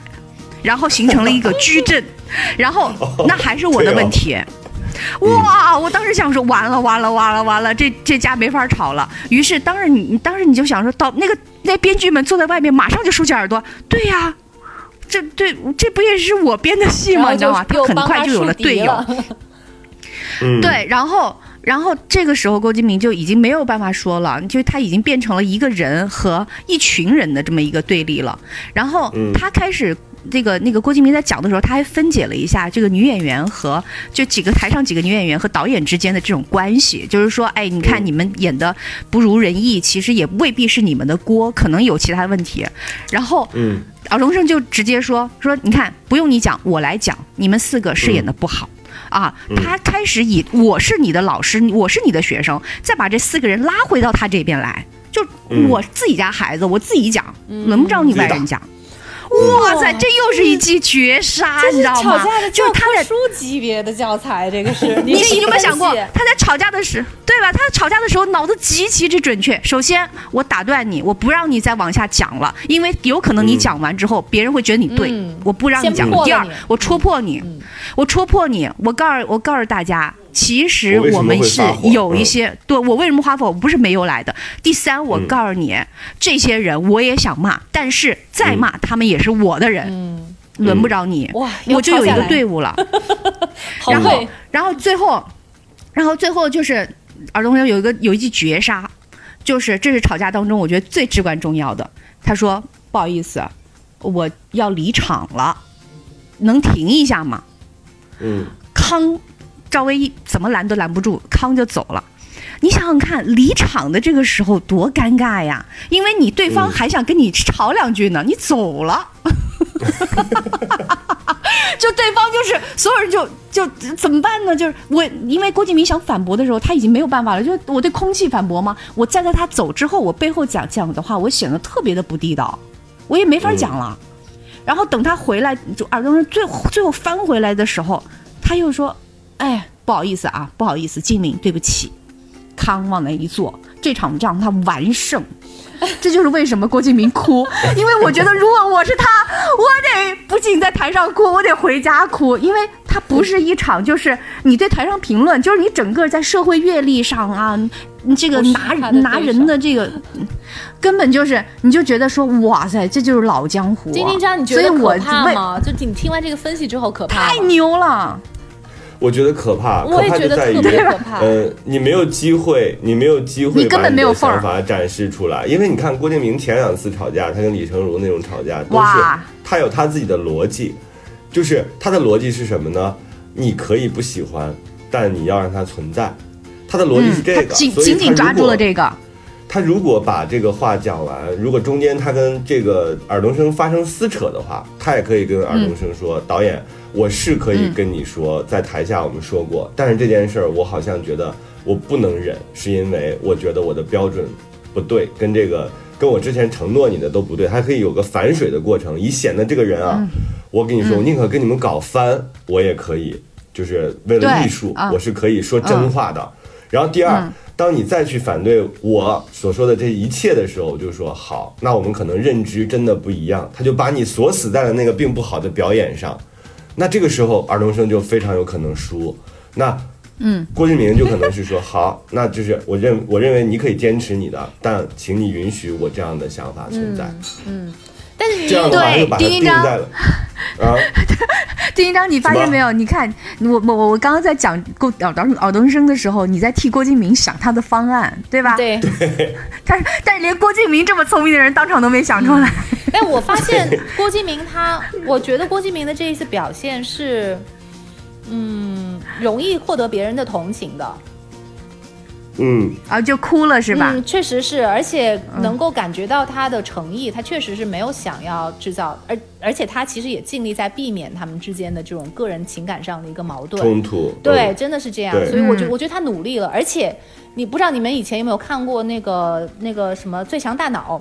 然后形成了一个矩阵，然后那还是我的问题。哇！我当时想说，完了完了完了完了，这这家没法吵了。于是当时你当时你就想说，到那个那编剧们坐在外面，马上就竖起耳朵，对呀、这对这不也是我编的戏吗？你知道吗？他很快就有了队友。嗯，对，然后然后这个时候郭敬明就已经没有办法说了，就他已经变成了一个人和一群人的这么一个对立了。然后嗯他开始。这个那个郭敬明在讲的时候，他还分解了一下这个女演员和就几个台上几个女演员和导演之间的这种关系，就是说，哎，你看嗯你们演的不如人意，其实也未必是你们的锅，可能有其他问题。然后嗯啊，荣盛就直接说说，你看不用你讲，我来讲，你们四个饰演的不好。啊，他开始以我是你的老师，我是你的学生，再把这四个人拉回到他这边来，就嗯我自己家孩子，我自己讲，轮不着你外人讲。哇塞，这又是一记绝杀，你知道吗吵架的？就是他书级别的教材，这个是你这一有没有想过，他在吵架的时，对吧？他在吵架的时候脑子极其之准确。首先，我打断你，我不让你再往下讲了，因为有可能你讲完之后，别人会觉得你对，嗯我不让你先讲。第二我戳破你，我戳破你，我告诉我告诉大家。其实我们是有一些，对我为什么发火？我不是没由来的。第三，我嗯告诉你，这些人我也想骂，但是再骂他们也是我的人，嗯，轮不着你。哇我就有一个队伍了。然后，然后最后，然后最后就是尔东升有一个有一句绝杀，就是这是吵架当中我觉得最至关重要的。他说：“不好意思，我要离场了，能停一下吗嗯，？”康，赵薇一怎么拦都拦不住，康就走了。你想想看，离场的这个时候多尴尬呀！因为你对方嗯还想跟你吵两句呢，你走了。就对方就是所有人就就怎么办呢？就是我因为郭敬明想反驳的时候，他已经没有办法了。就我对空气反驳吗？我站在他走之后，我背后讲讲的话，我显得特别的不地道，我也没法讲了。然后等他回来，就耳东升最最后翻回来的时候，他又说：“哎，不好意思啊，不好意思，敬明，对不起。”康往那一坐，这场仗他完胜。这就是为什么郭敬明哭，因为我觉得如果我是他，我得不仅在台上哭，我得回家哭，因为他不是一场，就是你对台上评论，就是你整个在社会阅历上啊，你这个拿拿人的这个，根本就是你就觉得说哇塞，这就是老江湖、啊。丁丁章，你觉得所以我可怕？吗？就你听完这个分析之后可怕太？牛了！我觉得可怕，可怕就在于。呃，你没有机会，你没有机会你根把你的本没有缝儿想法展示出来，因为你看郭敬明前两次吵架，他跟李成儒那种吵架，都是哇他有他自己的逻辑，就是他的逻辑是什么呢？你可以不喜欢，但你要让它存在。他的逻辑是这个，嗯紧所以紧紧抓住了。这个，他如果把这个话讲完，如果中间他跟这个尔冬升发生撕扯的话，他也可以跟尔冬升说：“导演，我是可以跟你说，在台下我们说过，但是这件事儿我好像觉得我不能忍，是因为我觉得我的标准不对，跟这个跟我之前承诺你的都不对。他可以有个反水的过程，以显得这个人啊，我跟你说，我宁可跟你们搞翻，我也可以，就是为了艺术，啊我是可以说真话的。然后第二，当你再去反对我所说的这一切的时候，我就说好，那我们可能认知真的不一样，他就把你锁死在了那个并不好的表演上。那这个时候，儿童生就非常有可能输。那，嗯，郭敬明就可能是说好，那就是我认我认为你可以坚持你的，但请你允许我这样的想法存在。但是你对丁一章丁 一章，你发现没有？你看我我我我刚刚在讲郭尔东尔东升的时候，你在替郭敬明想他的方案，对吧？。对，但是但是连郭敬明这么聪明的人当场都没想出来。但我发现郭敬明他，我觉得郭敬明的这一次表现是，嗯，容易获得别人的同情的，嗯，啊，就哭了是吧？嗯，确实是，而且能够感觉到他的诚意，他确实是没有想要制造，而而且他其实也尽力在避免他们之间的这种个人情感上的一个矛盾。冲突，对，嗯。真的是这样，所以我觉嗯。我觉得他努力了，而且你不知道你们以前有没有看过那个那个什么《最强大脑》，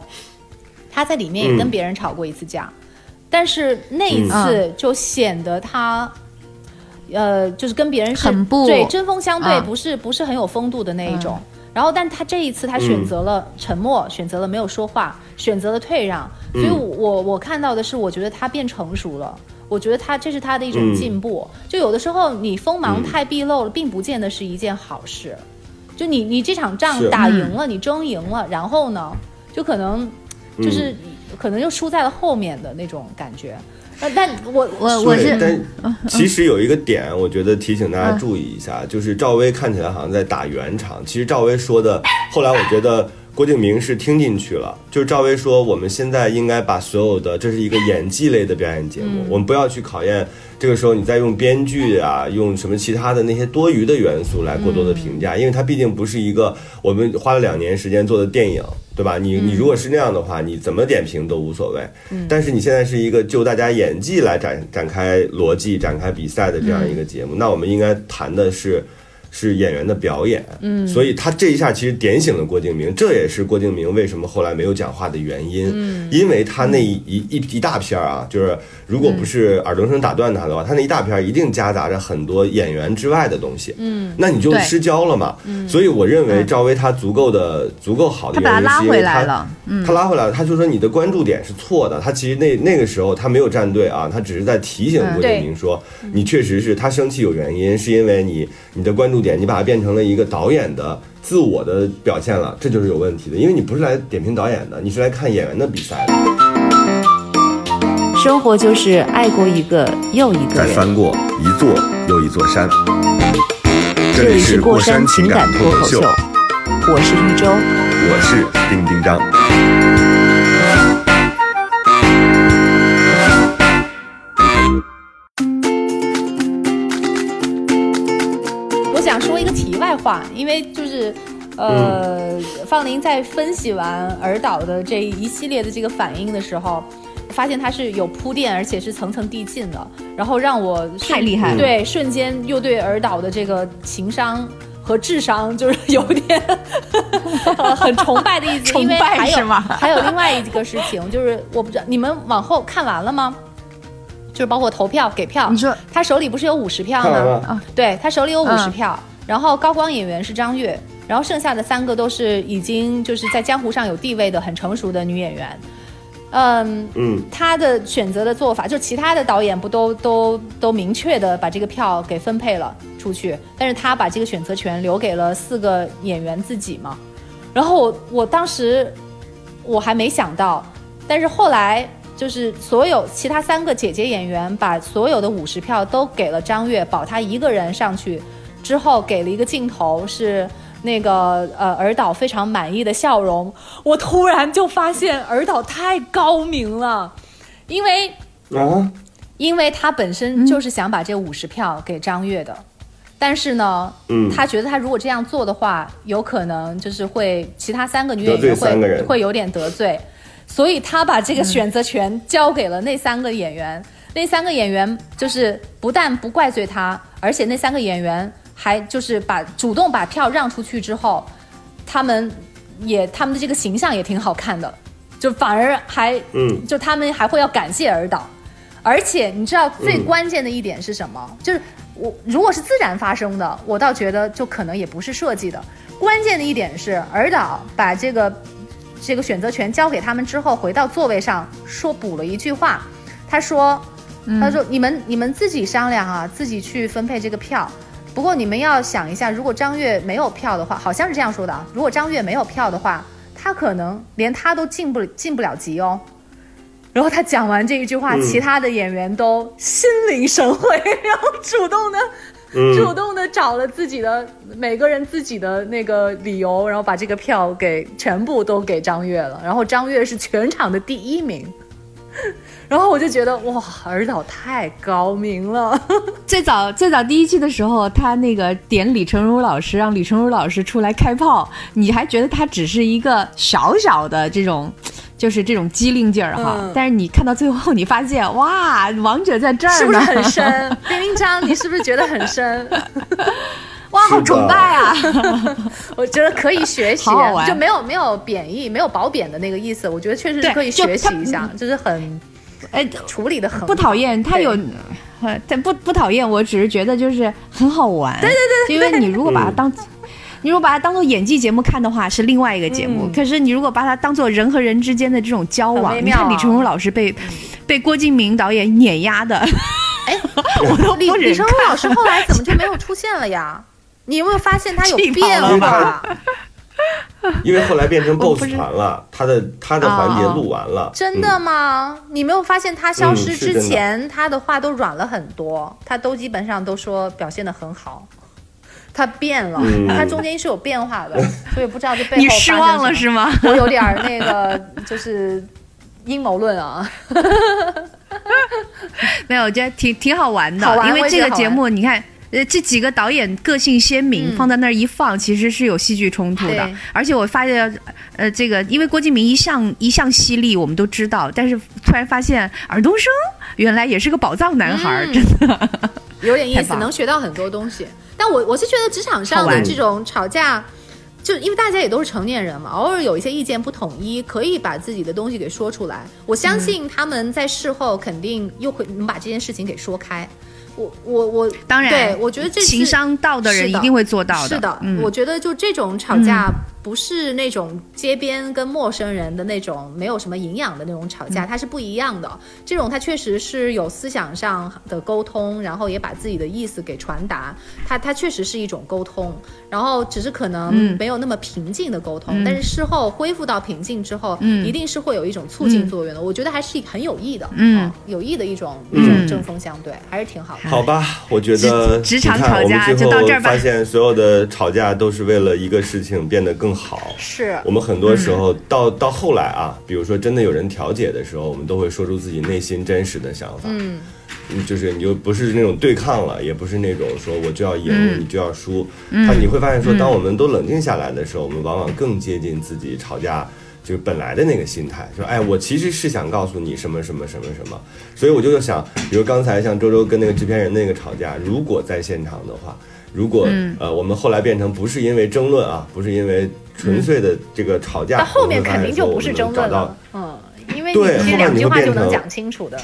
他在里面也跟嗯。别人吵过一次架，但是那一次就显得他。呃，就是跟别人是很不对针锋相对，嗯不是不是很有风度的那一种。然后，但他这一次他选择了沉默，选择了没有说话，选择了退让。所以我，我我看到的是，我觉得他变成熟了。我觉得他这是他的一种嗯进步。就有的时候你锋芒太毕露了，并不见得是一件好事。就你你这场仗打赢了，你争赢了，然后呢，就可能就是、可能又输在了后面的那种感觉。呃，但我我我是，但其实有一个点，我觉得提醒大家注意一下，就是赵薇看起来好像在打圆场，其实赵薇说的，后来我觉得郭敬明是听进去了，就是赵薇说我们现在应该把所有的，这是一个演技类的表演节目，我们不要去考验这个时候你再用编剧啊，用什么其他的那些多余的元素来过多的评价，因为它毕竟不是一个我们花了两年时间做的电影。对吧？你你如果是那样的话，你怎么点评都无所谓。但是你现在是一个就大家演技来展展开逻辑、展开比赛的这样一个节目，那我们应该谈的是是演员的表演，嗯，所以他这一下其实点醒了郭敬明，这也是郭敬明为什么后来没有讲话的原因，嗯，因为他那一一一一大片儿啊，就是如果不是耳东升打断他的话，他那一大片儿一定夹杂着很多演员之外的东西，嗯，那你就失焦了嘛，嗯，所以我认为赵薇她足够的足够好的他把他拉原因是因为回来她了嗯。他拉回来了，他就说你的关注点是错的。他其实那那个时候他没有站队啊，他只是在提醒郭敬明说，你确实是他生气有原因，是因为你你的关注点你把它变成了一个导演的自我的表现了，这就是有问题的。因为你不是来点评导演的，你是来看演员的比赛的。生活就是爱过一个又一个人。再翻过一座又一座山。这里是过山情感脱口秀，我是玉州。我是丁丁张。话，因为就是。呃，方林在分析完尔导的这一系列的这个反应的时候，发现他是有铺垫，而且是层层递进的，然后让我太厉害了对，瞬间又对尔导的这个情商和智商就是有点呃 很崇拜的意思，崇因为还有拜是吗还有另外一个事情，就是我不知道你们往后看完了吗？就是包括投票给票，你说他手里不是有五十票吗？啊对他手里有五十嗯票，然后高光演员是张悦，然后剩下的三个都是已经就是在江湖上有地位的很成熟的女演员。嗯，嗯，他的选择的做法，就其他的导演不都都都明确的把这个票给分配了出去，但是他把这个选择权留给了四个演员自己嘛。然后我我当时我还没想到，但是后来就是所有其他三个姐姐演员把所有的五十票都给了张悦，保他一个人上去，之后给了一个镜头是。那个呃，尔导非常满意的笑容，我突然就发现尔导太高明了，因为啊，因为他本身就是想把这五十票给张悦的，但是呢，嗯。他觉得他如果这样做的话，有可能就是会其他三个女演员会会有点得罪，所以他把这个选择权交给了那三个演员。那三个演员就是不但不怪罪他，而且那三个演员还就是把主动把票让出去之后，他们也他们的这个形象也挺好看的，就反而还嗯就他们还会要感谢尔导。而且你知道最关键的一点是什么？就是我如果是自然发生的，我倒觉得就可能也不是设计的。关键的一点是，尔导把这个这个选择权交给他们之后，回到座位上说补了一句话，他说：“他说你们你们自己商量啊，自己去分配这个票。不过你们要想一下，如果张悦没有票的话，好像是这样说的啊。如果张悦没有票的话，他可能连他都进不进不了级哦。”然后他讲完这一句话，嗯其他的演员都心领神会，然后主动的、嗯主动的找了自己的每个人自己的那个理由，然后把这个票给全部都给张悦了。然后张悦是全场的第一名，然后我就觉得哇，尔导太高明了。最早最早第一季的时候，他那个点李成儒老师，让李成儒老师出来开炮，你还觉得他只是一个小小的这种，就是这种机灵劲儿哈。嗯但是你看到最后，你发现哇，王者在这儿呢，是不是很深？丁丁章，你是不是觉得很深？哇，好崇拜啊！我觉得可以学习就没有没有贬义，没有褒贬的那个意思。我觉得确实是可以学习一下，就是很哎，处理的很不讨厌，他有，呃，但不不讨厌，我只是觉得就是很好玩。对对对因为你如果把它当，你如果把它当做演技节目看的话，是另外一个节目。嗯可是你如果把它当做人和人之间的这种交往，你看李成儒老师被、被郭敬明导演碾压的，哎，我都李李成儒老师后来怎么就没有出现了呀？你有没有发现他有变了化？因为后来变成 BOSS 团了，他的他的环节哦录完了，真的吗？你没有发现他消失之嗯的前，他的话都软了很多，他都基本上都说表现的很好。他变了，嗯他中间是有变化的，所以不知道这背后你失望了是吗？我有点儿那个就是阴谋论啊。没有，我觉得挺挺好玩的，玩因为这个节目你看。呃，这几个导演个性鲜明，嗯放在那儿一放，其实是有戏剧冲突的对。而且我发现，呃，这个因为郭敬明一向一向犀利，我们都知道，但是突然发现尔冬升原来也是个宝藏男孩真的。有点意思，能学到很多东西。但我我是觉得职场上的这种吵架，就因为大家也都是成年人嘛，偶尔有一些意见不统一，可以把自己的东西给说出来。我相信他们在事后肯定又会能把这件事情给说开。我我我，当然对我觉得这是情商到的人是一定会做到的。是的，嗯，我觉得就这种吵架，不是那种街边跟陌生人的那种没有什么营养的那种吵架，嗯它是不一样的。这种它确实是有思想上的沟通，然后也把自己的意思给传达，它它确实是一种沟通。然后只是可能嗯没有那么平静的沟通，但是事后恢复到平静之后，嗯一定是会有一种促进作用的。我觉得还是很有益的，嗯啊有益的一种一种针锋相对，还是挺好的。好吧，我觉得职职场你看吵架我们最就到这儿吧后 发现所有的吵架都是为了一个事情变得更好。是我们很多时候到到后来啊，比如说真的有人调解的时候，我们都会说出自己内心真实的想法。嗯，嗯，就是你就不是那种对抗了，也不是那种说我就要赢，嗯你就要输。他你会发现说，当我们都冷静下来的时候，我们往往更接近自己吵架就是本来的那个心态，说哎，我其实是想告诉你什么什么什么什么。所以我就想，比如刚才像周周跟那个制片人那个吵架，如果在现场的话。如果、呃，我们后来变成不是因为争论啊，不是因为纯粹的这个吵架，但后面肯定就不是争论能找到了，嗯，因为对后来你这两句你会变成话就能讲清楚的。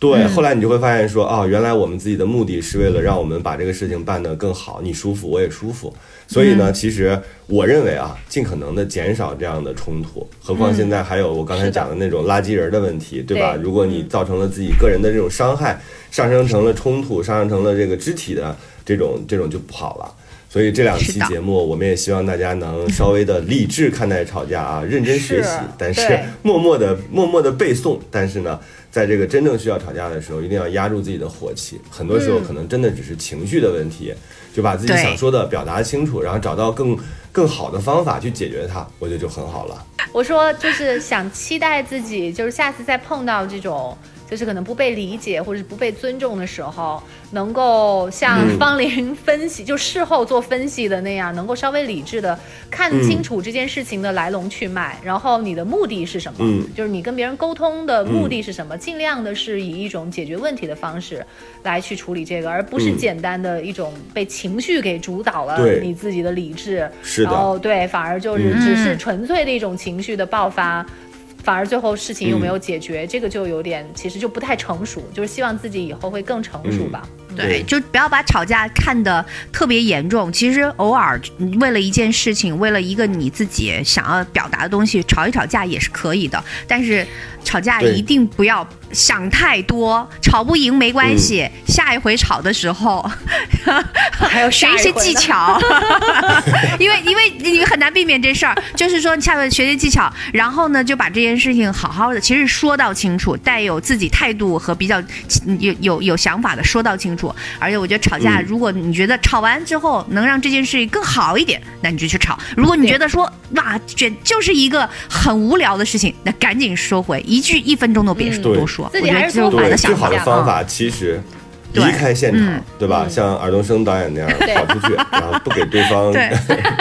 对，后来你就会发现说，哦，原来我们自己的目的是为了让我们把这个事情办得更好，你舒服，我也舒服。所以呢，其实我认为啊，尽可能的减少这样的冲突。何况现在还有我刚才讲的那种垃圾人的问题，对吧？如果你造成了自己个人的这种伤害，上升成了冲突，上升成了这个肢体的这种这种就不好了。所以这两期节目，我们也希望大家能稍微的理智看待吵架啊，认真学习，但是默默的默默的背诵，但是呢，在这个真正需要吵架的时候，一定要压住自己的火气。很多时候嗯可能真的只是情绪的问题，就把自己想说的表达清楚，然后找到更更好的方法去解决它，我觉得就很好了。我说就是想期待自己，就是下次再碰到这种。就是可能不被理解或者是不被尊重的时候，能够像嗯方玲分析，就事后做分析的那样，能够稍微理智的看清楚这件事情的来龙去脉，然后你的目的是什么？嗯就是你跟别人沟通的目的是什么？尽量的是以一种解决问题的方式来去处理这个，而不是嗯简单的一种被情绪给主导了你自己的理智。是的然后对，反而就是嗯只是纯粹的一种情绪的爆发。反而最后事情又没有解嗯决，这个就有点，其实就不太成熟。就是希望自己以后会更成熟吧。对，就不要把吵架看得特别严重。其实偶尔为了一件事情，为了一个你自己想要表达的东西，吵一吵架也是可以的。但是吵架一定不要想太多，吵不赢没关系，嗯下一回吵的时候 还要学一些技巧，因为因为你很难避免这事儿。就是说，下回学些技巧，然后呢就把这件事情好好的，其实说到清楚，带有自己态度和比较有有有想法的说到清楚。而且我觉得吵架，嗯如果你觉得吵完之后能让这件事情更好一点，那你就去吵；如果你觉得说哇，这就是一个很无聊的事情，那赶紧收回，一句一分钟都别多说。自己我觉得还是多反对，最好的方法其实离开现场嗯，对吧？嗯像尔冬升导演那样跑出去，然后不给对方对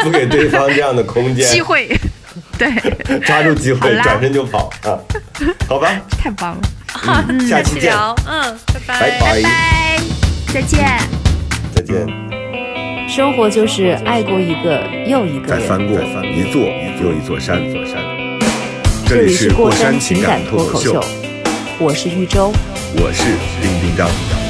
不给对方这样的空间，机会，对，抓住机会转身就跑啊！好吧，太棒了，嗯，下期见，嗯，拜拜拜，拜，再见。再见。生活就是爱过一个又一个人。再翻过一座又一座山，座山。这这里是过过山山情情感脱口秀，，我是玉州。我是丁丁张。